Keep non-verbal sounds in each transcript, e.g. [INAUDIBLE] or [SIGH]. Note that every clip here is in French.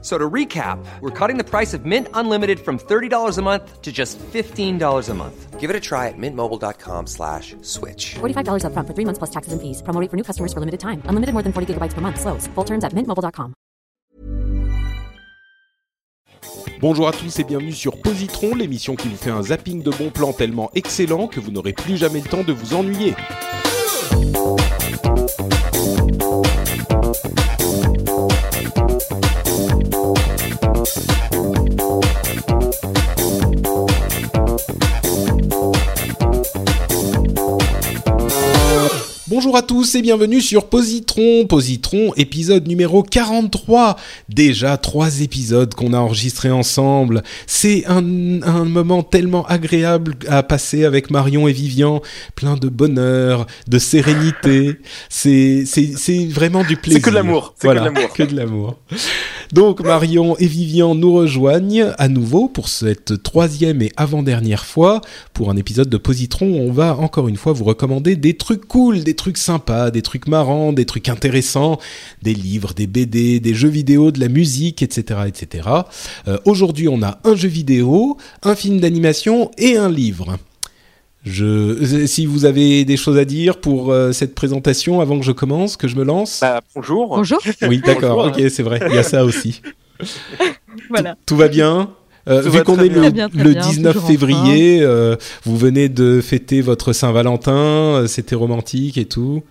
So to recap, we're cutting the price of Mint Unlimited from $30 a month to just $15 a month. Give it a try at mintmobile.com slash switch. $45 upfront for three months plus taxes and fees. Promo rate for new customers for limited time. Unlimited more than 40 gigabytes per month. Slows. Full terms at mintmobile.com. Bonjour à tous et bienvenue sur Positron, l'émission qui vous fait un zapping de bons plans tellement excellent que vous n'aurez plus jamais le temps de vous ennuyer. Thank you. Bonjour à tous et bienvenue sur Positron, Positron épisode numéro 43. Déjà trois épisodes qu'on a enregistrés ensemble. C'est un, un moment tellement agréable à passer avec Marion et Vivian, plein de bonheur, de sérénité. C'est c'est c'est vraiment du plaisir. que de l'amour, c'est Voilà, que de l'amour. Donc Marion et Vivian nous rejoignent à nouveau pour cette troisième et avant-dernière fois pour un épisode de Positron. On va encore une fois vous recommander des trucs cool, des trucs sympas, des trucs marrants, des trucs intéressants, des livres, des BD, des jeux vidéo, de la musique, etc., etc. Euh, Aujourd'hui, on a un jeu vidéo, un film d'animation et un livre. Je, si vous avez des choses à dire pour euh, cette présentation avant que je commence, que je me lance? Bah, bonjour. Bonjour. Oui, d'accord, ok, c'est vrai, il y a ça aussi. [LAUGHS] Voilà. Tout va bien? Euh, vu qu'on est bien. le, bien, le bien, 19 toujours en février, euh, vous venez de fêter votre Saint-Valentin, euh, c'était romantique et tout.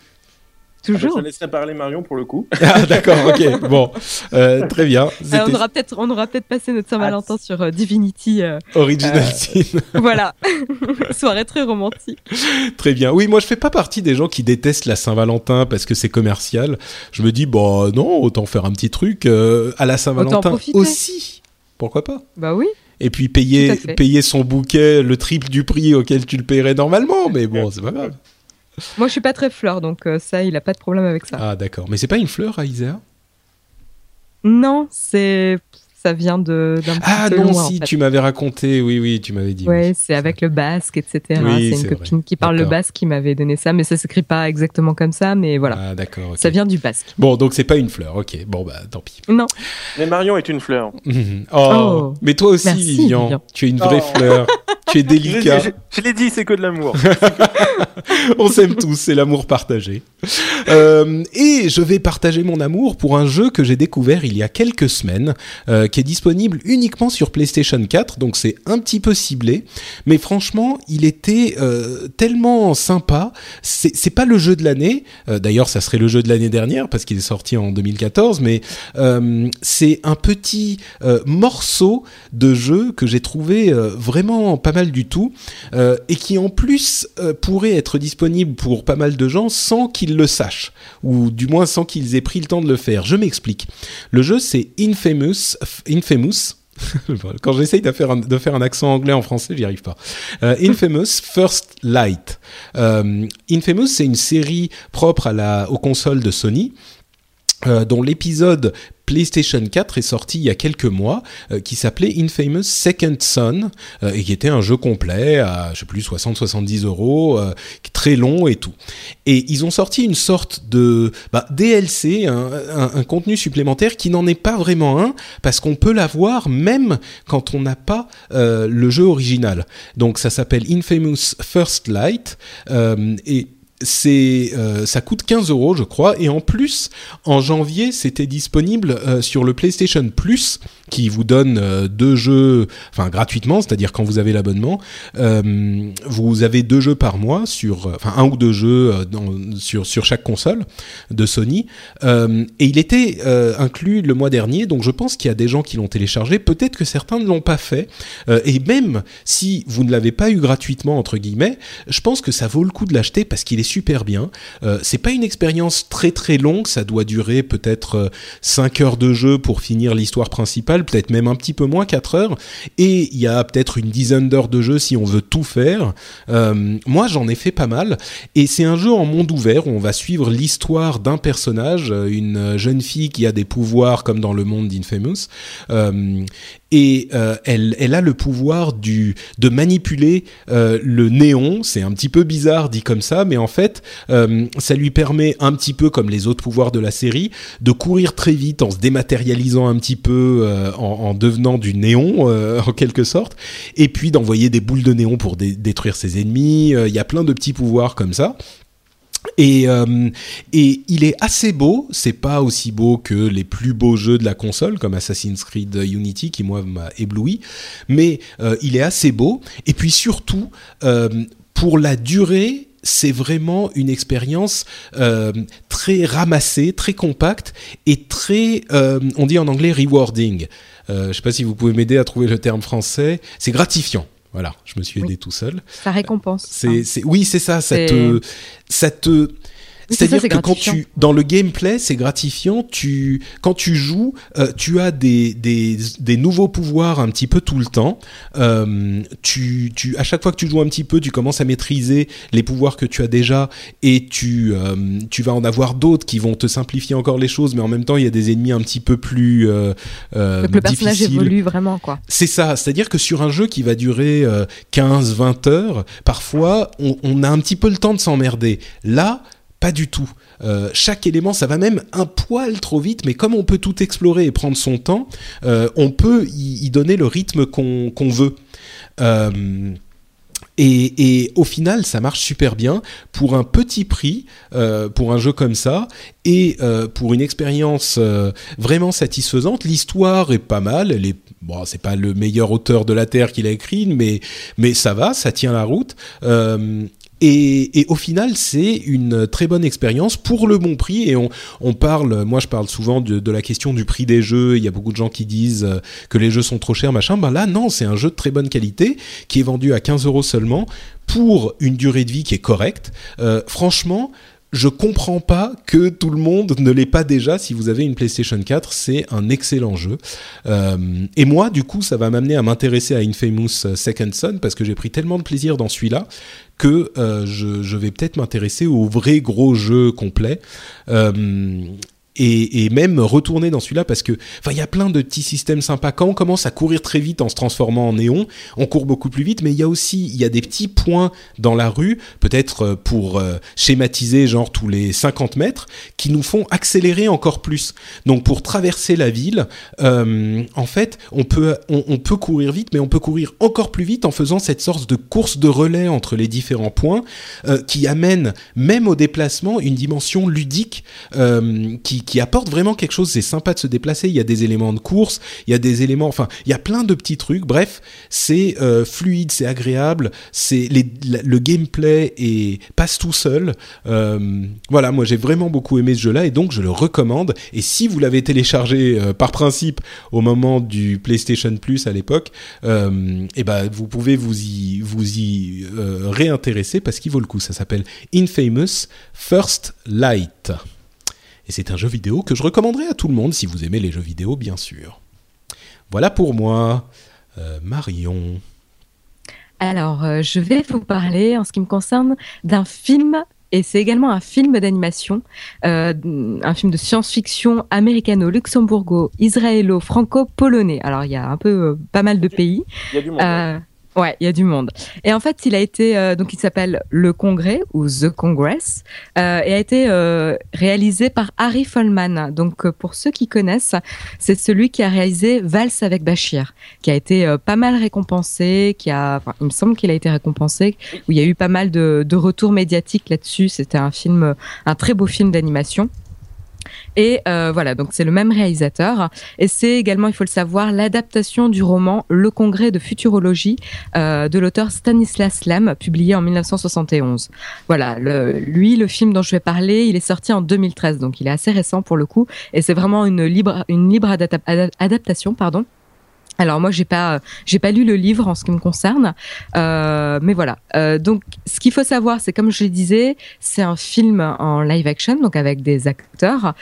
Toujours. Je laisserai parler Marion pour le coup. [LAUGHS] Ah d'accord, ok, bon, Euh, très bien. Euh, C'était on aura peut-être on aura peut-être passé notre Saint-Valentin sur euh, Divinity. euh, Original euh, Sin. [LAUGHS] voilà. [LAUGHS] Soirée très romantique. Très bien. Oui, moi je fais pas partie des gens qui détestent la Saint-Valentin parce que c'est commercial. Je me dis, bah non, autant faire un petit truc euh, à la Saint-Valentin aussi. Pourquoi pas? Bah oui. Et puis payer, payer son bouquet le triple du prix auquel tu le paierais normalement. Mais bon, c'est pas grave. Moi je suis pas très fleur donc euh, ça il a pas de problème avec ça. Ah d'accord. Mais c'est pas une fleur, Aïsea? Non, c'est ça vient de d'un petit Ah peu non, loin, en si, fait. tu m'avais raconté. Oui, oui, tu m'avais dit. Ouais, oui. c'est avec le basque, etc. Oui, c'est une vrai. copine qui parle le basque qui m'avait donné ça, mais ça s'écrit pas exactement comme ça, mais voilà. Ah d'accord. Ça vient du basque. Bon, donc c'est pas une fleur. Ok. Bon bah tant pis. Non, Mais Marion est une fleur. [LAUGHS] Oh. Oh. Mais toi aussi, Merci, Vivian. Vivian. Tu es une vraie Oh. fleur. Tu es délicat. je- je l'ai dit, c'est que de l'amour. [LAUGHS] On s'aime tous, c'est l'amour partagé. Euh, et je vais partager mon amour pour un jeu que j'ai découvert il y a quelques semaines, euh, disponible uniquement sur PlayStation 4, donc c'est un petit peu ciblé. Mais franchement, il était euh, tellement sympa. C'est pas le jeu de l'année. Euh, D'ailleurs, ça serait le jeu de l'année dernière parce qu'il est sorti en 2014, mais euh, c'est un petit morceau de jeu que j'ai trouvé vraiment pas mal du tout et qui en plus pourrait être disponible pour pas mal de gens sans qu'ils le sachent ou du moins sans qu'ils aient pris le temps de le faire. Je m'explique. Le jeu c'est Infamous, Infamous. [LAUGHS] Quand j'essaye de faire, un, accent anglais en français, j'y arrive pas. Euh, Infamous First Light. Euh, Infamous, c'est une série propre à la, aux consoles de Sony. Euh, dont l'épisode PlayStation 4 est sorti il y a quelques mois, euh, qui s'appelait Infamous Second Son, euh, et qui était un jeu complet à, je sais plus, 60-70 euros, très long et tout. Et ils ont sorti une sorte de bah, DLC, un, un- contenu supplémentaire qui n'en est pas vraiment un, parce qu'on peut l'avoir même quand on n'a pas le jeu original. Donc ça s'appelle Infamous First Light, et euh, ça coûte 15 euros je crois et en plus en janvier c'était disponible euh, sur le PlayStation Plus qui vous donne euh, deux jeux enfin gratuitement c'est-à-dire quand vous avez l'abonnement vous avez deux jeux par mois sur enfin un ou deux jeux sur sur chaque console de Sony. Et il était inclus le mois dernier donc je pense qu'il y a des gens qui l'ont téléchargé. Peut-être que certains ne l'ont pas fait. Et même si vous ne l'avez pas eu gratuitement entre guillemets je pense que ça vaut le coup de l'acheter parce qu'il est super bien. Euh, c'est pas une expérience très très longue, ça doit durer peut-être 5 heures de jeu pour finir l'histoire principale, peut-être même un petit peu moins 4 heures. Et il y a peut-être une dizaine d'heures de jeu si on veut tout faire. Euh, moi, j'en ai fait pas mal. Et c'est un jeu en monde ouvert où on va suivre l'histoire d'un personnage, euh, une jeune fille qui a des pouvoirs comme dans le monde d'Infamous. Euh, et euh, elle, elle a le pouvoir du de manipuler euh, le néon. C'est un petit peu bizarre dit comme ça, mais en fait, euh, ça lui permet un petit peu comme les autres pouvoirs de la série de courir très vite en se dématérialisant un petit peu, euh, en, en devenant du néon euh, [LAUGHS] en quelque sorte, et puis d'envoyer des boules de néon pour dé- détruire ses ennemis. Euh, Il y a plein de petits pouvoirs comme ça. Et, euh, et il est assez beau, c'est pas aussi beau que les plus beaux jeux de la console comme Assassin's Creed Unity qui moi m'a ébloui, mais euh, il est assez beau. Et puis surtout, euh, pour la durée, c'est vraiment une expérience très ramassée, très compacte et très, on dit en anglais rewarding. Je sais pas si vous pouvez m'aider à trouver le terme français. C'est gratifiant. Voilà, je me suis aidé Oui. tout seul. Ça récompense. C'est, c'est, oui, c'est ça. Ça C'est- te, ça te. C'est-à-dire c'est que quand tu, dans le gameplay, c'est gratifiant. Tu, quand tu joues, euh, tu as des, des, des nouveaux pouvoirs un petit peu tout le temps. Euh, tu, tu, à chaque fois que tu joues un petit peu, tu commences à maîtriser les pouvoirs que tu as déjà, et tu, euh, tu vas en avoir d'autres qui vont te simplifier encore les choses. Mais en même temps, il y a des ennemis un petit peu plus euh, euh, Donc le personnage difficiles. évolue vraiment, quoi. C'est ça, c'est-à-dire que sur un jeu qui va durer 15-20 heures, parfois on, on a un petit peu le temps de s'emmerder. Là, pas du tout. Euh, chaque élément, ça va même un poil trop vite, mais comme on peut tout explorer et prendre son temps, euh, on peut y, donner le rythme qu'on veut. Euh, et, au final, ça marche super bien pour un petit prix, pour un jeu comme ça, et pour une expérience vraiment satisfaisante. L'histoire est pas mal. Elle est, c'est pas le meilleur auteur de la terre qui l'a écrit, mais ça va, ça tient la route. Et, au final, c'est une très bonne expérience pour le bon prix. Et on, parle, moi je parle souvent de, de la question du prix des jeux. Il y a beaucoup de gens qui disent euh, que les jeux sont trop chers, machin. Ben là, non, c'est un jeu de très bonne qualité qui est vendu à 15 euros seulement pour une durée de vie qui est correcte. Euh, franchement, je comprends pas que tout le monde ne l'ait pas déjà. Si vous avez une PlayStation 4, c'est un excellent jeu. Euh, et moi, du coup, ça va m'amener à m'intéresser à Infamous Second Son parce que j'ai pris tellement de plaisir dans celui-là que euh, je, je vais peut-être m'intéresser au vrai gros jeu complet. Et, même retourner dans celui-là parce que enfin il y a plein de petits systèmes sympas. Quand on commence à courir très vite en se transformant en néon on court beaucoup plus vite mais il y a aussi il y a des petits points dans la rue peut-être euh, pour euh, schématiser genre tous les 50 mètres qui nous font accélérer encore plus. Donc pour traverser la ville euh, en fait on peut on, peut courir vite mais on peut courir encore plus vite en faisant cette sorte de course de relais entre les différents points qui amène même au déplacement une dimension ludique qui, qui apporte vraiment quelque chose. C'est sympa de se déplacer. Il y a des éléments de course, il y a des éléments, enfin, il y a plein de petits trucs. Bref, c'est euh, fluide, c'est agréable. C'est le gameplay passe tout seul. Euh, voilà, moi j'ai vraiment beaucoup aimé ce jeu-là et donc je le recommande. Et si vous l'avez téléchargé euh, par principe au moment du PlayStation Plus à l'époque, et ben vous pouvez vous y vous y réintéresser parce qu'il vaut le coup. Ça s'appelle Infamous First Light. Et c'est un jeu vidéo que je recommanderais à tout le monde si vous aimez les jeux vidéo, bien sûr. Voilà pour moi. Euh, Marion. Alors, euh, je vais vous parler, en ce qui me concerne, d'un film, et c'est également un film d'animation, euh, un film de science-fiction américano-luxembourgo-israélo-franco-polonais. Alors, il y a un peu euh, pas mal de pays. Il y a du monde. Euh, ouais, il y a du monde. Et en fait, il a été euh, donc il s'appelle Le Congrès ou The Congress euh, et a été euh, réalisé par Harry Folman. Donc pour ceux qui connaissent, c'est celui qui a réalisé Valse avec Bachir, qui a été pas mal récompensé, qui a, enfin, il me semble qu'il a été récompensé, où il y a eu pas mal de, de retours médiatiques là-dessus. C'était un film, un très beau film d'animation. Et euh, voilà, donc c'est le même réalisateur. Et c'est également, il faut le savoir, l'adaptation du roman Le Congrès de futurologie euh, de l'auteur Stanislas Lem, publié en 1971. Voilà, lui, le film dont je vais parler, il est sorti en 2013, donc il est assez récent pour le coup. Et c'est vraiment une libre, une libre adapta- adap- adaptation, pardon. Alors moi j'ai pas j'ai pas lu le livre en ce qui me concerne, euh, mais voilà. Donc ce qu'il faut savoir c'est comme je le disais, c'est un film en live action donc avec des acteurs.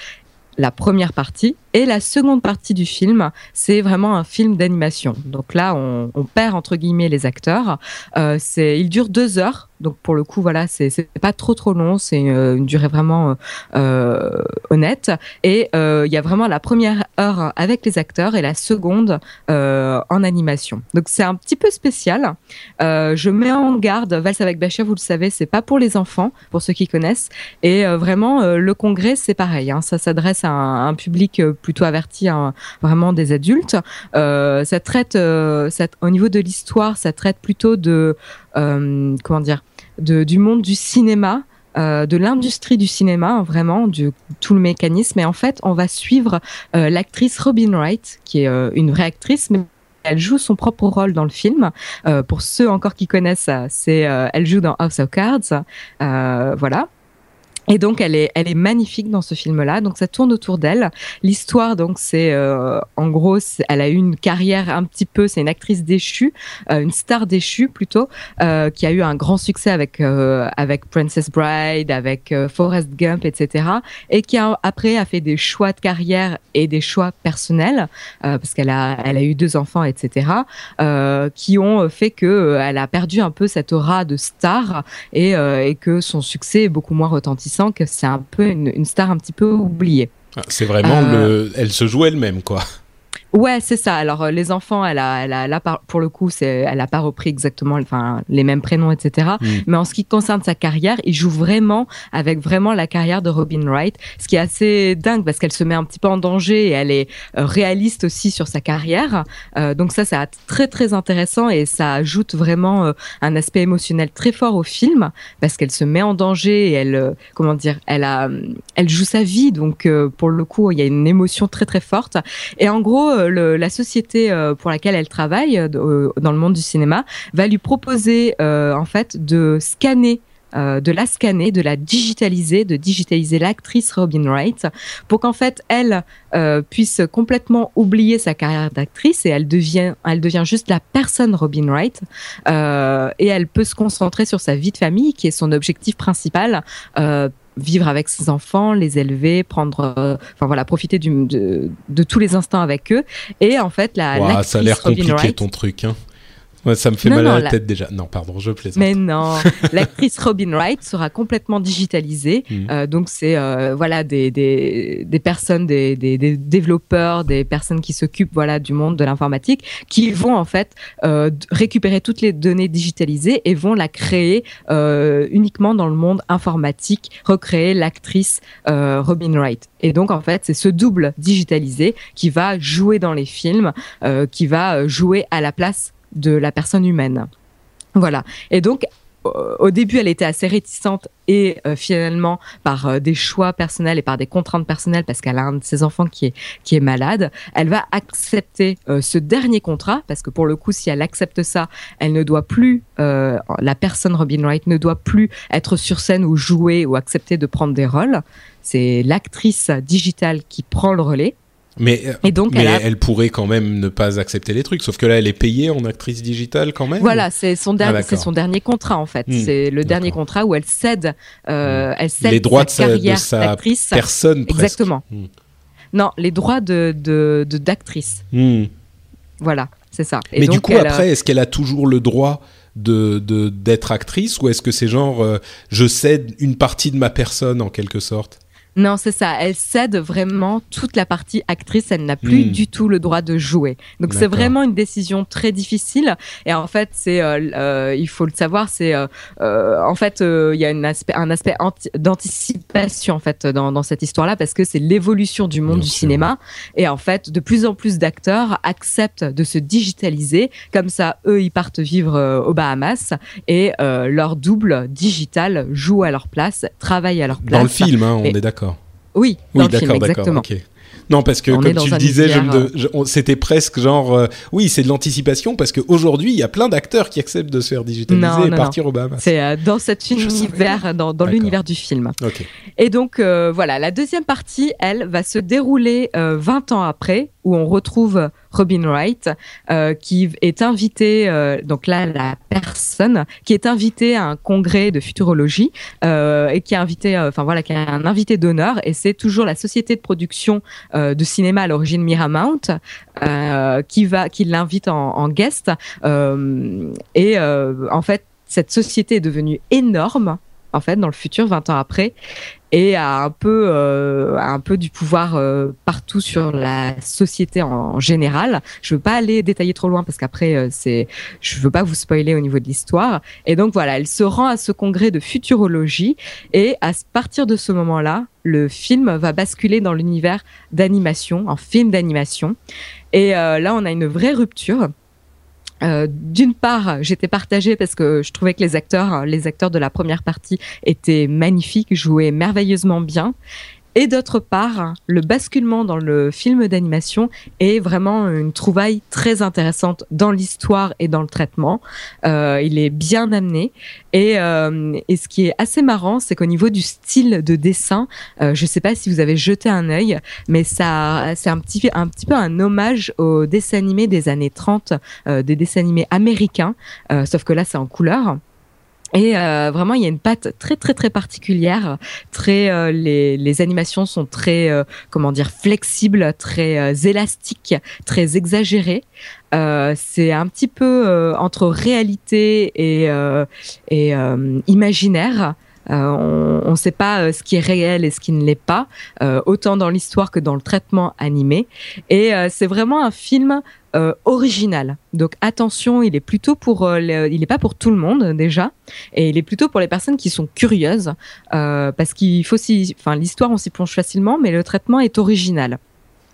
La première partie et la seconde partie du film, c'est vraiment un film d'animation. Donc là, on, perd entre guillemets les acteurs. Euh, c'est, il dure deux heures. Donc pour le coup, voilà, c'est, pas trop trop long. C'est une, une durée vraiment euh, honnête. Et euh, il y a vraiment la première heure avec les acteurs et la seconde euh, en animation. Donc c'est un petit peu spécial. Euh, je mets en garde Valse avec Bachir, vous le savez, c'est pas pour les enfants, pour ceux qui connaissent. Et euh, vraiment, le congrès, c'est pareil. Hein, ça s'adresse à un, un public plutôt averti vraiment des adultes. Euh, ça traite, euh, au niveau de l'histoire, ça traite plutôt de euh, comment dire, du monde du cinéma. De l'industrie du cinéma, vraiment, du tout le mécanisme. Et en fait, on va suivre l'actrice Robin Wright, qui est une vraie actrice, mais elle joue son propre rôle dans le film. pour ceux encore qui connaissent, c'est elle joue dans House of Cards, voilà. Et donc elle est, elle est magnifique dans ce film-là. Donc ça tourne autour d'elle. L'histoire, donc c'est, euh, en gros, elle a eu une carrière un petit peu. C'est une actrice déchue, euh, une star déchue plutôt, euh, qui a eu un grand succès avec euh, avec Princess Bride, avec euh, Forrest Gump, etc. Et qui a, après a fait des choix de carrière et des choix personnels euh, parce qu'elle a, elle a eu deux enfants, etc. qui ont fait que elle a perdu un peu cette aura de star et, et que son succès est beaucoup moins retentissant que c'est un peu une, une, star un petit peu oubliée. C'est vraiment euh... le, elle se joue elle-même quoi. Ouais, c'est ça. Alors les enfants, elle a, elle a, là pour le coup, c'est, elle a pas repris exactement, enfin les mêmes prénoms, etc. Mm. Mais en ce qui concerne sa carrière, il joue vraiment avec vraiment la carrière de Robin Wright, ce qui est assez dingue parce qu'elle se met un petit peu en danger et elle est euh, réaliste aussi sur sa carrière. Euh, donc ça, c'est très très intéressant et ça ajoute vraiment euh, un aspect émotionnel très fort au film parce qu'elle se met en danger et elle, comment dire, elle a, elle joue sa vie. Donc pour le coup, il y a une émotion très très forte. Et en gros la société euh, pour laquelle elle travaille euh, dans le monde du cinéma va lui proposer euh, en fait de scanner de la scanner, de la digitaliser, de digitaliser l'actrice Robin Wright pour qu'en fait elle puisse complètement oublier sa carrière d'actrice et elle devient, elle devient juste la personne Robin Wright et elle peut se concentrer sur sa vie de famille qui est son objectif principal vivre avec ses enfants, les élever, prendre, euh, enfin voilà, profiter du, de, de, tous les instants avec eux. Et en fait, la wow, ça a l'air compliqué Wright, ton truc. Hein. Ouais, ça me fait non, mal non, à la, la, tête déjà. Non, pardon, je plaisante. Mais non, [LAUGHS] l'actrice Robin Wright sera complètement digitalisée. Mmh. Euh, donc c'est euh, voilà des, des, des personnes, des, des, développeurs, des personnes qui s'occupent voilà du monde de l'informatique, qui vont en fait euh, récupérer toutes les données digitalisées et vont la créer uniquement dans le monde informatique, recréer l'actrice Robin Wright. Et donc en fait c'est ce double digitalisé qui va jouer dans les films, qui va jouer à la place de la personne humaine. Voilà. Et donc, au début, elle était assez réticente et euh, finalement, par euh, des choix personnels et par des contraintes personnelles, parce qu'elle a un de ses enfants qui est, qui est malade, elle va accepter euh, ce dernier contrat, parce que pour le coup, si elle accepte ça, elle ne doit plus, la personne Robin Wright ne doit plus être sur scène ou jouer ou accepter de prendre des rôles. C'est l'actrice digitale qui prend le relais. Mais, et donc, mais elle, a... elle, pourrait quand même ne pas accepter les trucs, sauf que là, elle est payée en actrice digitale quand même. Voilà, c'est son, dernier, ah, c'est son dernier contrat en fait. Mmh, c'est le dernier contrat où elle cède, euh, elle cède les droits sa de, carrière sa d'actrice. personne. Presque. Exactement. Mmh. Non, les droits de, de, de d'actrice. Mmh. Voilà, c'est ça. Et mais donc, du coup, elle, après, est-ce qu'elle a toujours le droit de, de d'être actrice ou est-ce que c'est genre euh, je cède une partie de ma personne en quelque sorte? Non, c'est ça. Elle cède vraiment toute la partie actrice. Elle n'a plus mmh. du tout le droit de jouer. Donc c'est vraiment une décision très difficile. Et en fait, c'est, euh, euh, il faut le savoir, c'est, euh, en fait, il y a une aspect, un aspect d'anticipation en fait dans, dans cette histoire-là parce que c'est l'évolution du monde Bien du sûr. cinéma. Et en fait, de plus en plus d'acteurs acceptent de se digitaliser. Comme ça, eux, ils partent vivre aux Bahamas et leur double digital joue à leur place, travaille à leur place. Dans le film, hein, on et, est d'accord. Oui, oui d'accord, d'accord. Okay. Non, parce que on comme tu le disais, c'était presque genre, euh, oui, c'est de l'anticipation parce qu'aujourd'hui, il y a plein d'acteurs qui acceptent de se faire digitaliser non, et non, partir non. au Bahamas. C'est euh, dans cet univers, dans, dans l'univers du film. Okay. Et donc, euh, voilà, la deuxième partie, elle, va se dérouler 20 ans après, où on retrouve Robin Wright, euh, qui est invité, euh, donc là la personne qui est invitée à un congrès de futurologie euh, et qui est enfin voilà, qui a un invité d'honneur, et c'est toujours la société de production de cinéma à l'origine Miramount qui va, qui l'invite en, en guest, et en fait cette société est devenue énorme en fait dans le futur 20 ans après et a un peu euh, du pouvoir euh, partout sur la société en, général. Je veux pas aller détailler trop loin parce qu'après euh, c'est je veux pas vous spoiler au niveau de l'histoire et donc voilà, elle se rend à ce congrès de futurologie et à partir de ce moment-là, le film va basculer dans l'univers d'animation, en film d'animation et là on a une vraie rupture. Euh, D'une part, j'étais partagée parce que je trouvais que les acteurs, les acteurs de la première partie étaient magnifiques, jouaient merveilleusement bien. Et d'autre part, le basculement dans le film d'animation est vraiment une trouvaille très intéressante dans l'histoire et dans le traitement. Euh, il est bien amené. Et, euh, et ce qui est assez marrant, c'est qu'au niveau du style de dessin, euh, je ne sais pas si vous avez jeté un œil, mais ça, c'est un petit, un petit peu un hommage aux dessins animés des années 30, euh, des dessins animés américains, euh, sauf que là, c'est en couleur. Et euh, vraiment, il y a une patte très très très particulière. Très, euh, les, les animations sont très, euh, comment dire, flexibles, très euh, élastiques, très exagérées. Euh, c'est un petit peu euh, entre réalité et, et imaginaire. Euh, on ne sait pas ce qui est réel et ce qui ne l'est pas, euh, autant dans l'histoire que dans le traitement animé. Et c'est vraiment un film euh, original. Donc attention, il est plutôt pour, euh, le- il n'est pas pour tout le monde déjà, et il est plutôt pour les personnes qui sont curieuses, euh, parce qu'il faut si, enfin l'histoire on s'y plonge facilement, mais le traitement est original.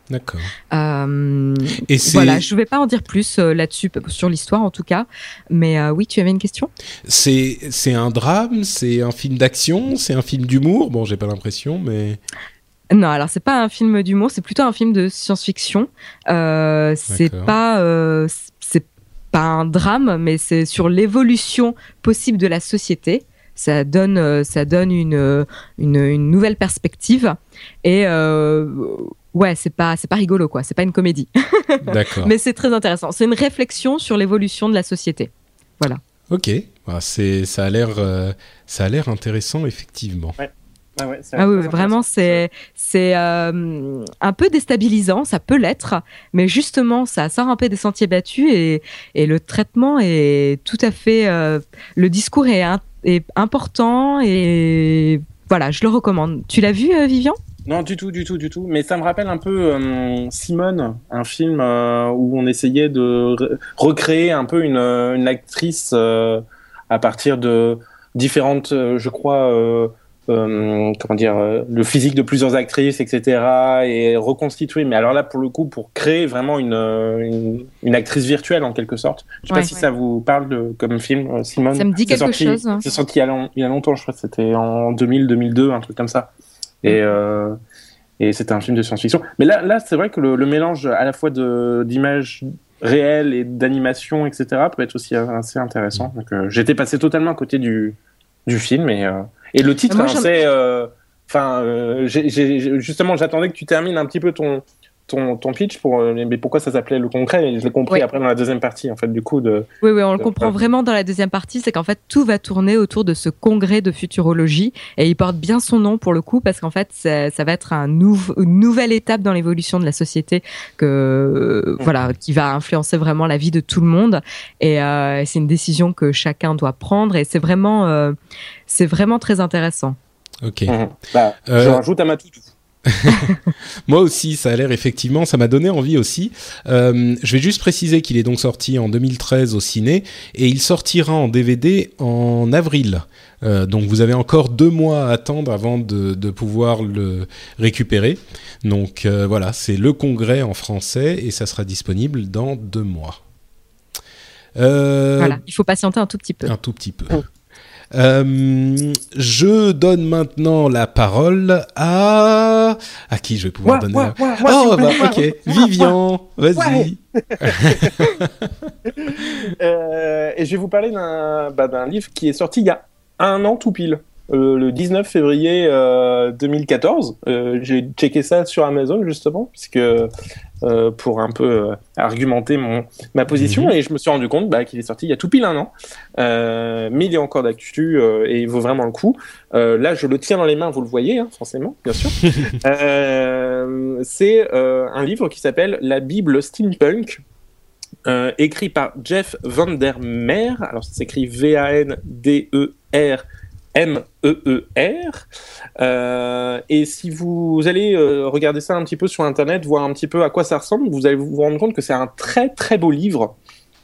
D'accord. Et voilà, je ne vais pas en dire plus là-dessus sur l'histoire en tout cas, mais oui, tu avais une question? C'est c'est un drame, c'est un film d'action, c'est un film d'humour? Bon, j'ai pas l'impression, mais Non, alors c'est pas un film d'humour, c'est plutôt un film de science-fiction. Euh, c'est pas, euh, c'est pas un drame, mais c'est sur l'évolution possible de la société. Ça donne, euh, ça donne une, euh, une, une nouvelle perspective. Et euh, ouais, c'est pas, c'est pas rigolo quoi. C'est pas une comédie, [LAUGHS] d'accord. mais c'est très intéressant. C'est une réflexion sur l'évolution de la société. Ok, Bah, c'est ça a l'air euh, ça a l'air intéressant effectivement. Ah, ouais, Ah oui, vraiment, c'est c'est euh, un peu déstabilisant, ça peut l'être, mais justement, ça sort un peu des sentiers battus et, et le traitement est tout à fait, euh, le discours est, un- est important et voilà, je le recommande. Tu l'as vu, euh, Vivian? Non, du tout, du tout, du tout. Mais ça me rappelle un peu euh, Simone, un film euh, où on essayait de re- recréer un peu une, une actrice euh, à partir de différentes, euh, je crois, euh, comment dire, euh, le physique de plusieurs actrices, etc. Et reconstituer. Mais alors là, pour le coup, pour créer vraiment une, euh, une, une actrice virtuelle en quelque sorte. Je sais Ouais. pas si ça vous parle de, comme film, Simone. Ça me dit quelque sorti- chose. hein. C'est sorti il y, a long- il y a longtemps, je crois que c'était en 2000, 2002, un truc comme ça. Et, euh, et c'était un film de science-fiction. Mais là, là c'est vrai que le, le mélange à la fois d'images réelles et d'animation, etc., peut être aussi assez intéressant. Donc, j'étais passé totalement à côté du, du film. Et, et le titre, hein, c'est. euh, Enfin, euh, justement, j'attendais que tu termines un petit peu ton, ton, ton pitch pour. euh, mais pourquoi ça s'appelait le concret? Et je l'ai compris Oui. après dans la deuxième partie, en fait, du coup. De... Oui, oui, on le comprend vraiment dans la deuxième partie, c'est qu'en fait tout va tourner autour de ce congrès de futurologie et il porte bien son nom pour le coup parce qu'en fait ça, ça va être un une nouvelle étape dans l'évolution de la société que euh, voilà qui va influencer vraiment la vie de tout le monde et euh, c'est une décision que chacun doit prendre et c'est vraiment euh, c'est vraiment très intéressant. Ok. Mhm. Bah, Euh, Je rajoute à ma. [LAUGHS] Moi aussi, ça a l'air effectivement, ça m'a donné envie aussi. Euh, je vais juste préciser qu'il est donc sorti en 2013 au ciné et il sortira en DVD en avril. Euh, donc vous avez encore deux mois à attendre avant de, de pouvoir le récupérer. Donc euh, voilà, c'est le congrès en français et ça sera disponible dans deux mois. Euh, Voilà, il faut patienter un tout petit peu. un tout petit peu. Euh, je donne maintenant la parole à à qui je vais pouvoir donner la... Oh bah ok, Vivian, vas-y. [LAUGHS] Euh, et je vais vous parler d'un bah, d'un livre qui est sorti il y a un an tout pile. Euh, le 19 février euh, 2014. Euh, J'ai checké ça sur Amazon justement, puisque euh, pour un peu euh, argumenter mon ma position, Mhm. et je me suis rendu compte bah, qu'il est sorti il y a tout pile un an, Euh, mais il est encore d'actu euh, et il vaut vraiment le coup. Euh, là, je le tiens dans les mains, vous le voyez, hein, forcément, bien sûr. [LAUGHS] Euh, C'est euh, un livre qui s'appelle La Bible steampunk. Euh, écrit par Jeff Vandermeer. Alors, ça s'écrit V-A-N-D-E-R. M-E-E-R. Euh, et si vous allez euh, regarder ça un petit peu sur Internet, voir un petit peu à quoi ça ressemble, vous allez vous rendre compte que c'est un très très beau livre.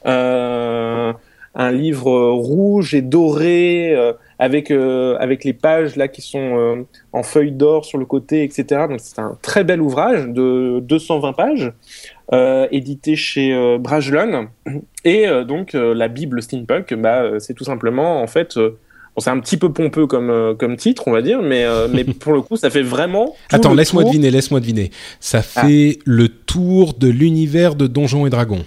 Euh, un livre rouge et doré avec avec les pages là qui sont en feuilles d'or sur le côté, etc. Donc c'est un très bel ouvrage de 220 pages, édité chez euh. Et donc la Bible steampunk, bah c'est tout simplement en fait, bon, c'est un petit peu pompeux comme euh, comme titre, on va dire, mais euh, mais [LAUGHS] pour le coup ça fait vraiment. tout Attends, laisse-moi tour. deviner, laisse-moi deviner. Ça Ah. fait le tour de l'univers de Donjons et Dragons.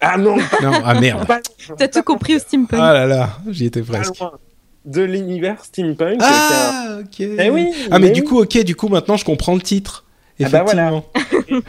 Ah non. Non, ah merde. [LAUGHS] T'as tout compris au steampunk. Ah là là, j'y étais presque. de l'univers steampunk. Ah, ok. Eh oui. Ah, mais mais du oui. coup, ok, du coup, maintenant je comprends le titre. Ah bah voilà. Effectivement.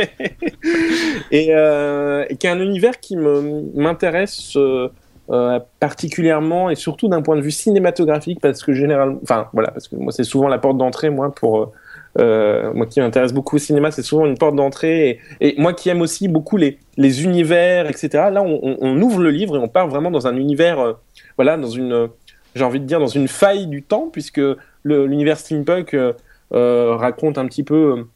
[LAUGHS] et, euh, qui est un univers qui me m'intéresse euh, euh, particulièrement et surtout d'un point de vue cinématographique parce que généralement, enfin voilà, parce que moi c'est souvent la porte d'entrée moi pour euh, euh, moi qui m'intéresse beaucoup au cinéma, c'est souvent une porte d'entrée et, moi qui aime aussi beaucoup les les univers, etc. Là, on, ouvre le livre et on part vraiment dans un univers, voilà, dans une, j'ai envie de dire dans une faille du temps puisque l'univers steampunk raconte un petit peu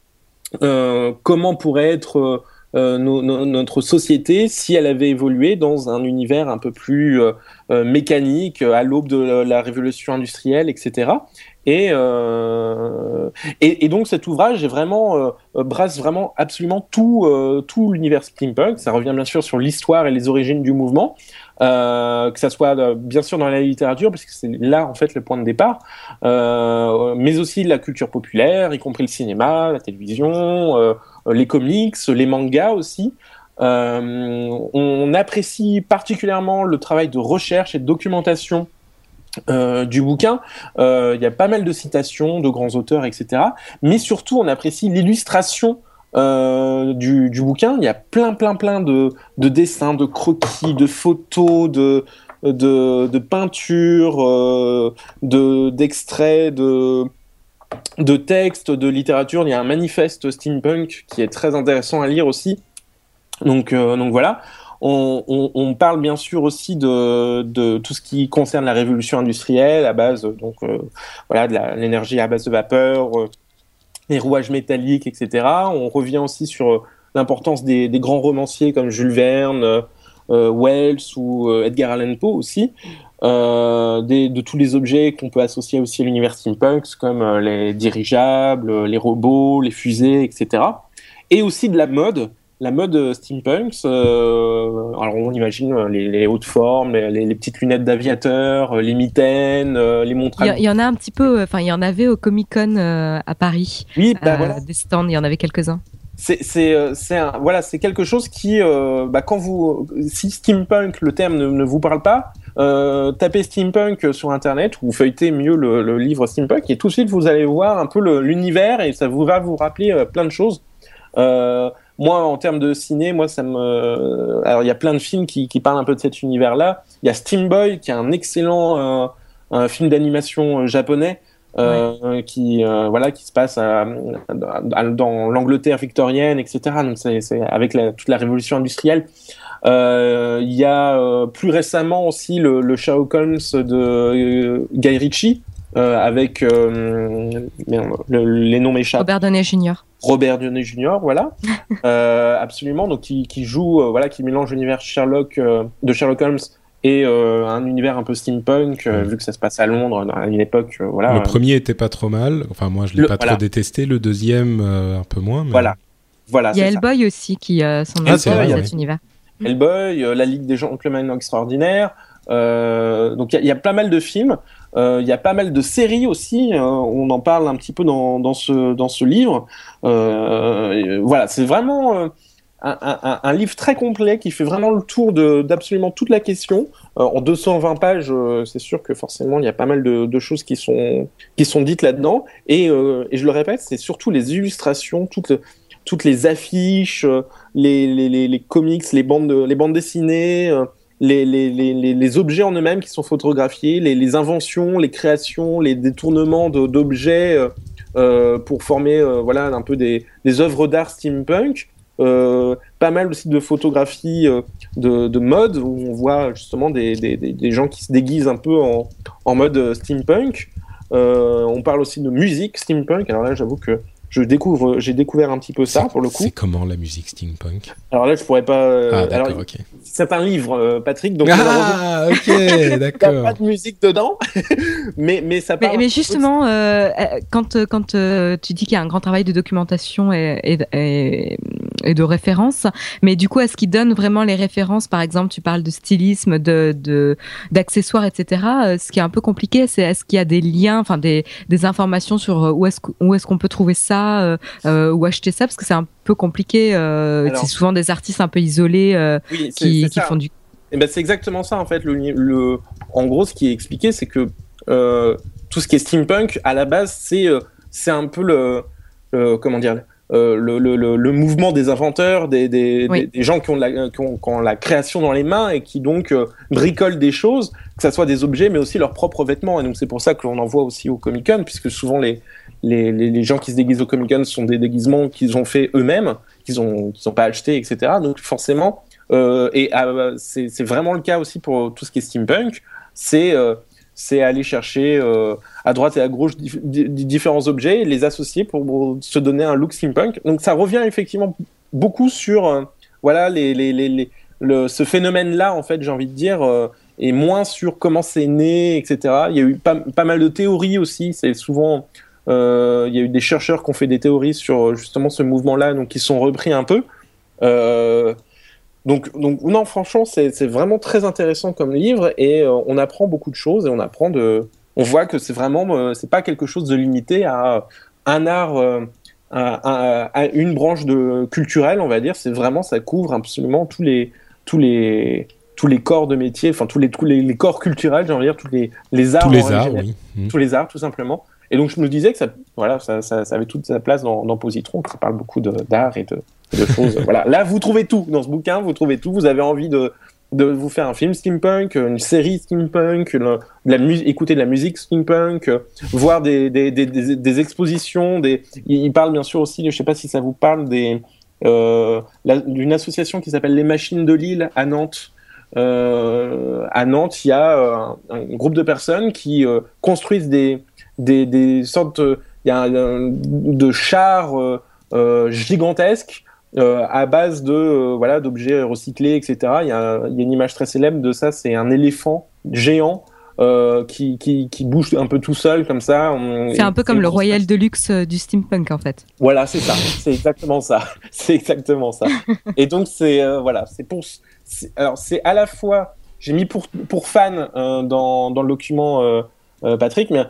comment pourrait être euh, no- no- notre société si elle avait évolué dans un univers un peu plus euh, euh, mécanique à l'aube de la, révolution industrielle, etc. Et, et, donc cet ouvrage vraiment brasse vraiment absolument tout tout l'univers steampunk. Ça revient bien sûr sur l'histoire et les origines du mouvement, que ça soit bien sûr dans la littérature parce que c'est là en fait le point de départ, mais aussi la culture populaire, y compris le cinéma, la télévision, les comics, les mangas aussi. Euh, on apprécie particulièrement le travail de recherche et de documentation euh, du bouquin. Euh, Il y a pas mal de citations de grands auteurs, etc. Mais surtout, on apprécie l'illustration euh, du, bouquin. Il y a plein, plein, plein de, de dessins, de croquis, de photos, de, de, peintures, euh, de d'extraits, de de textes, de littérature. Il y a un manifeste steampunk qui est très intéressant à lire aussi. Donc, euh, donc voilà. On, parle bien sûr aussi de, de tout ce qui concerne la révolution industrielle à base donc euh, voilà de l'énergie à base de vapeur, euh, les rouages métalliques, etc. On revient aussi sur l'importance des, des grands romanciers comme Jules Verne, Wells ou Edgar Allan Poe aussi. Euh, des, de tous les objets qu'on peut associer aussi à l'univers steampunk, comme euh, les dirigeables, euh, les robots, les fusées, etc. Et aussi de la mode, la mode steampunk. euh, alors on imagine les, les hautes formes, les, les petites lunettes d'aviateur, les mitaines, les montres. Il y, en a un petit peu, enfin, il y en avait au Comic Con à Paris. Oui, bah voilà. Des stands, il y en avait quelques-uns. c'est c'est c'est un voilà c'est quelque chose qui euh, bah, quand vous si steampunk le terme ne, ne vous parle pas euh, tapez steampunk sur internet ou feuilletez mieux le, livre steampunk et tout de suite vous allez voir un peu l'univers et ça vous va vous rappeler euh, plein de choses. Euh, moi en termes de ciné moi ça me alors il y a plein de films qui, parlent un peu de cet univers là il y a Steam Boy qui est un excellent un film d'animation japonais euh, qui euh, voilà qui se passe à- à- dans l'Angleterre victorienne, etc. Donc c'est avec la, toute la révolution industrielle. Euh, Il y a plus récemment aussi le, le Sherlock Holmes de Guy Ritchie euh, avec euh, le- les noms m'échappent. Robert Downey Jr. Robert Downey Jr. Voilà, [LAUGHS] euh, absolument. Donc qui, qui joue, voilà, qui mélange l'univers Sherlock de Sherlock Holmes et euh, un univers un peu steampunk, euh, vu que ça se passe à Londres à une époque, euh, voilà. Le premier était pas trop mal. Enfin, moi, je l'ai pas voilà. trop détesté. Le deuxième, euh, un peu moins. mais- Voilà, voilà. Il y a ça. Hellboy aussi qui euh, s'en Ah, vrai, ouais. cet univers. Hellboy, euh, La Ligue des Gentlemen Extraordinaires. Euh, donc il y, a- il y a pas mal de films. Euh, Il y a pas mal de séries aussi. euh, on en parle un petit peu dans, dans ce dans ce livre. Et, voilà, c'est vraiment euh, un, livre très complet qui fait vraiment le tour d'absolument toute la question. Euh, en 220 pages, euh, c'est sûr que forcément il y a pas mal de, choses qui sont qui sont dites là-dedans. Et, euh, et, je le répète, c'est surtout les illustrations, toutes les affiches, les, comics, les bandes dessinées. Les, objets en eux-mêmes qui sont photographiés, les, inventions, les créations, les détournements d'objets pour former voilà un peu des œuvres d'art steampunk. Euh, pas mal aussi de photographies euh, de, de, mode où on voit justement des, gens qui se déguisent un peu en, en mode steampunk. Euh, on parle aussi de musique steampunk. Alors là, j'avoue que je découvre, j'ai découvert un petit peu ça pour le coup. C'est comment la musique steampunk? Alors là, je pourrais pas. Euh, ah, alors, okay. c'est un livre, euh, Patrick. Donc ah, ok, [LAUGHS] d'accord. Il n'y a pas de musique dedans, [LAUGHS] mais mais ça. Parle... Mais, mais, justement, euh, quand quand euh, tu dis qu'il y a un grand travail de documentation et, et, et, et de référence, mais du coup, est-ce qu'il donne vraiment les références? Par exemple, tu parles de stylisme, de d'accessoires, etc. Ce qui est un peu compliqué, c'est est-ce qu'il y a des liens, enfin des des informations sur où est-ce où est-ce qu'on peut trouver ça? Euh, euh, ou acheter ça parce que c'est un peu compliqué. Euh, c'est souvent des artistes un peu isolés oui, qui, qui font du. Eh ben c'est exactement ça en fait. Le, le, en gros, ce qui est expliqué, c'est que tout ce qui est steampunk à la base, c'est c'est un peu le, le comment dire euh, le, le, le, mouvement des inventeurs, des, des, oui. des, des gens qui ont, la, qui, ont, qui ont, la création dans les mains et qui donc bricolent des choses, que ce soit des objets, mais aussi leurs propres vêtements. Et donc c'est pour ça que l'on en voit aussi au Comic Con, puisque souvent les, les, gens qui se déguisent au Comic Con sont des déguisements qu'ils ont fait eux-mêmes, qu'ils ont, qu'ils ont pas acheté, etc. Donc forcément, euh, et euh, c'est vraiment le cas aussi pour tout ce qui est steampunk, c'est euh, aller chercher euh, à droite et à gauche dif différents objets et les associer pour se donner un look steampunk. Donc ça revient effectivement beaucoup sur voilà ce phénomène-là en fait j'ai envie de dire euh, et moins sur comment c'est né etc. Il y a eu pas mal de théories aussi. C'est souvent euh, il y a eu des chercheurs qui ont fait des théories sur justement ce mouvement-là donc qui sont repris un peu. Euh, donc, donc non, franchement, c'est vraiment très intéressant comme livre et euh, on apprend beaucoup de choses et on apprend de, on voit que c'est vraiment, euh, c'est pas quelque chose de limité à un art, euh, à, à, à, une branche de culturelle, on va dire. C'est vraiment, ça couvre absolument tous les, tous les, tous les corps de métier, enfin tous les, tous les, les corps culturels, j'ai envie de dire, tous les, les arts, tous les arts, oui. Mmh. tous les arts, tout simplement. Et donc je me disais que ça, voilà, ça, ça, ça avait toute sa place dans, dans Positron, qui parle beaucoup d'art et de, de choses. [LAUGHS] voilà. Là, vous trouvez tout dans ce bouquin, vous trouvez tout. Vous avez envie de, de vous faire un film steampunk, une série steampunk, une, de la écouter de la musique steampunk, euh, voir des, des, des, des, expositions. Des... Il, il, parle bien sûr aussi, je sais pas si ça vous parle, euh, d'une association qui s'appelle Les Machines de Lille à Nantes. Euh, à Nantes, il y a euh, un, un, groupe de personnes qui construisent des, des, des sortes, il y a un, de chars gigantesques euh, à base de euh, voilà d'objets recyclés, etc. Il y, y, a, une image très célèbre de ça, c'est un éléphant géant euh, qui, qui, qui, bouge un peu tout seul comme ça. C'est un peu comme le Royal Deluxe euh, du steampunk en fait. Voilà, c'est ça, c'est exactement ça, [LAUGHS] c'est exactement ça. Et donc c'est euh, voilà, c'est pour alors c'est à la fois j'ai mis pour pour fan dans dans le document Patrick, mais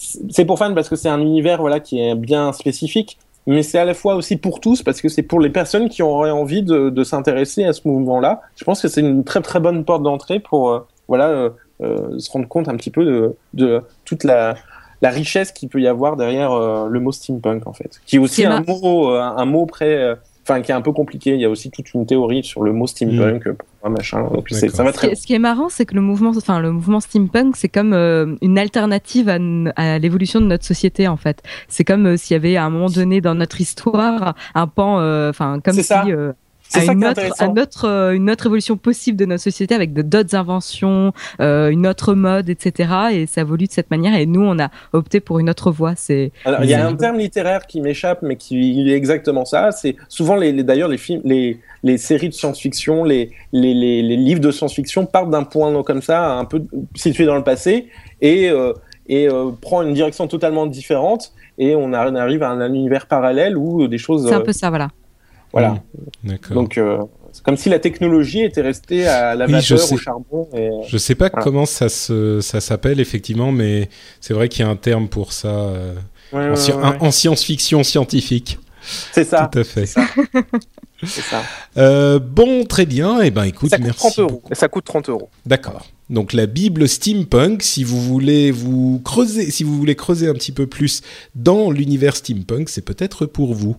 c'est pour fan parce que c'est un univers voilà qui est bien spécifique mais c'est à la fois aussi pour tous parce que c'est pour les personnes qui auraient envie de, de s'intéresser à ce mouvement-là. Je pense que c'est une très très bonne porte d'entrée pour euh, voilà euh, euh, se rendre compte un petit peu de, de toute la, la richesse qu'il peut y avoir derrière le mot steampunk en fait, qui est aussi est un mot un mot près enfin qui est un peu compliqué. Il y a aussi toute une théorie sur le mot steampunk, mmh. machin. Donc ça va très. Ce qui, est, ce qui est marrant, c'est que le mouvement, enfin le mouvement steampunk, c'est comme euh, une alternative à, à l'évolution de notre société en fait. C'est comme euh, s'il y avait à un moment donné dans notre histoire un pan, euh, enfin comme si. Ça à une, autre, à notre, euh, une autre évolution possible de notre société avec d'autres inventions, euh, une autre mode, etc. Et ça évolue de cette manière. Et nous, on a opté pour une autre voie. C'est. Alors, il y a un terme littéraire qui m'échappe, mais qui est exactement ça. C'est souvent les, les d'ailleurs les films, les, les séries de science-fiction, les, les, les, les livres de science-fiction partent d'un point comme ça, un peu situé dans le passé, et euh, et euh, prend une direction totalement différente. Et on arrive à un, un univers parallèle où des choses. C'est un peu ça, voilà. Voilà. Mmh, Donc, euh, c'est comme si la technologie était restée à la vapeur, oui, au charbon. Et... Je sais pas voilà. comment ça se, ça s'appelle effectivement, mais c'est vrai qu'il y a un terme pour ça euh, ouais, en, ouais, science-fiction scientifique. C'est ça. Tout à fait. C'est ça. Euh, bon, très bien. Eh ben, écoute, Ça coûte merci. 30 euros. Ça coûte 30 euros. D'accord. Donc la Bible steampunk, si vous voulez vous creuser, si vous voulez creuser un petit peu plus dans l'univers steampunk, c'est peut-être pour vous.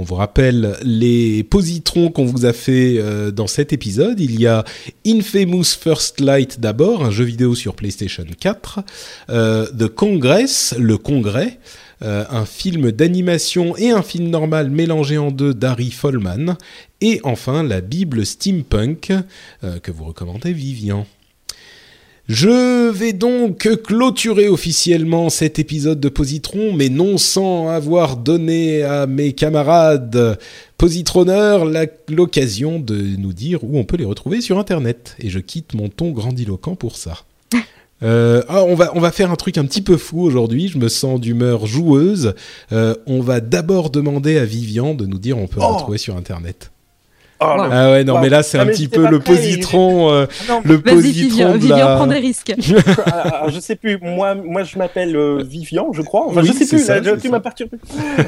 On vous rappelle les positrons qu'on vous a fait euh, dans cet épisode. Il y a Infamous First Light d'abord, un jeu vidéo sur PlayStation 4, euh, The Congress, le Congrès, euh, un film d'animation et un film normal mélangé en deux d'Harry Follman, et enfin la Bible steampunk que vous recommandez Vivian. Je vais donc clôturer officiellement cet épisode de Positron, mais non sans avoir donné à mes camarades positronneurs la- l'occasion de nous dire où on peut les retrouver sur Internet. Et je quitte mon ton grandiloquent pour ça. [LAUGHS] Euh, ah, on, va, on va faire un truc un petit peu fou aujourd'hui, je me sens d'humeur joueuse. Euh, on va d'abord demander à Vivian de nous dire où on peut Oh retrouver sur Internet. Oh, Ah ouais, non, Wow. mais là c'est Ah, un petit peu le prêt, positron, euh, non. le positron Vivian, de Vivian prend des risques. Ah, [LAUGHS] je sais plus. Moi, moi, je m'appelle euh, Vivian, je crois. Enfin, Oui, je sais plus. ça, là, tu m'as perturbé.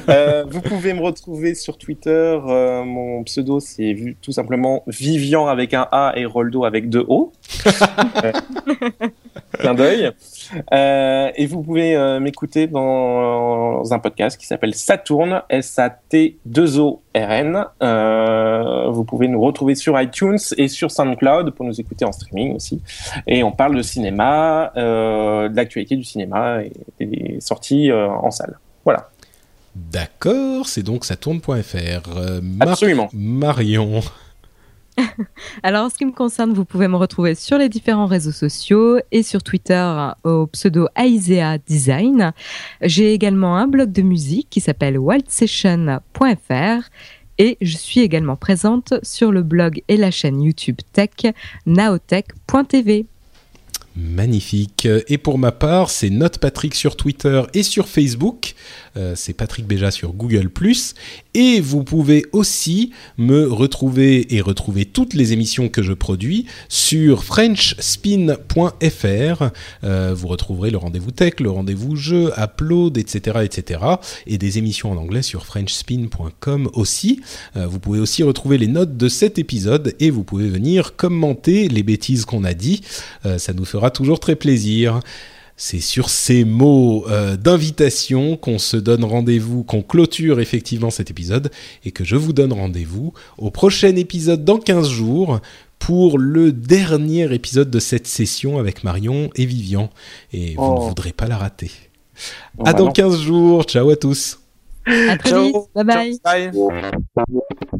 Euh, vous pouvez me retrouver sur Twitter. euh, mon pseudo, c'est tout simplement Vivian avec un A et Roldo avec deux O. Euh, [LAUGHS] Clin d'œil. Euh, et vous pouvez euh, m'écouter dans un podcast qui s'appelle Saturn, S-A-T-2-O-R-N. Euh, vous pouvez nous retrouver sur iTunes et sur SoundCloud pour nous écouter en streaming aussi. Et on parle de cinéma, de l'actualité du cinéma et des sorties en salle. Voilà, D'accord, c'est donc saturne.fr. Euh, Mar- absolument. Marion. [LAUGHS] Alors, en ce qui me concerne, vous pouvez me retrouver sur les différents réseaux sociaux et sur Twitter au pseudo Aisea Design. J'ai également un blog de musique qui s'appelle wildsession.fr et je suis également présente sur le blog et la chaîne YouTube Tech naotech.tv. Magnifique. Et pour ma part, c'est Note Patrick sur Twitter et sur Facebook. Euh, c'est Patrick Béja sur Google+. Et vous pouvez aussi me retrouver et retrouver toutes les émissions que je produis sur frenchspin.fr. Euh, vous retrouverez le rendez-vous tech, le rendez-vous jeu, upload, etc., etc. Et des émissions en anglais sur frenchspin.com aussi. Euh, vous pouvez aussi retrouver les notes de cet épisode et vous pouvez venir commenter les bêtises qu'on a dit. Ça nous fera toujours très plaisir. C'est sur ces mots euh, d'invitation qu'on se donne rendez-vous, qu'on clôture effectivement cet épisode et que je vous donne rendez-vous au prochain épisode dans 15 jours pour le dernier épisode de cette session avec Marion et Vivian. Et vous Oh. ne voudrez pas la rater. Bon, à bah dans non. 15 jours. Ciao à tous. À très Ciao. vite. Bye bye. Bye.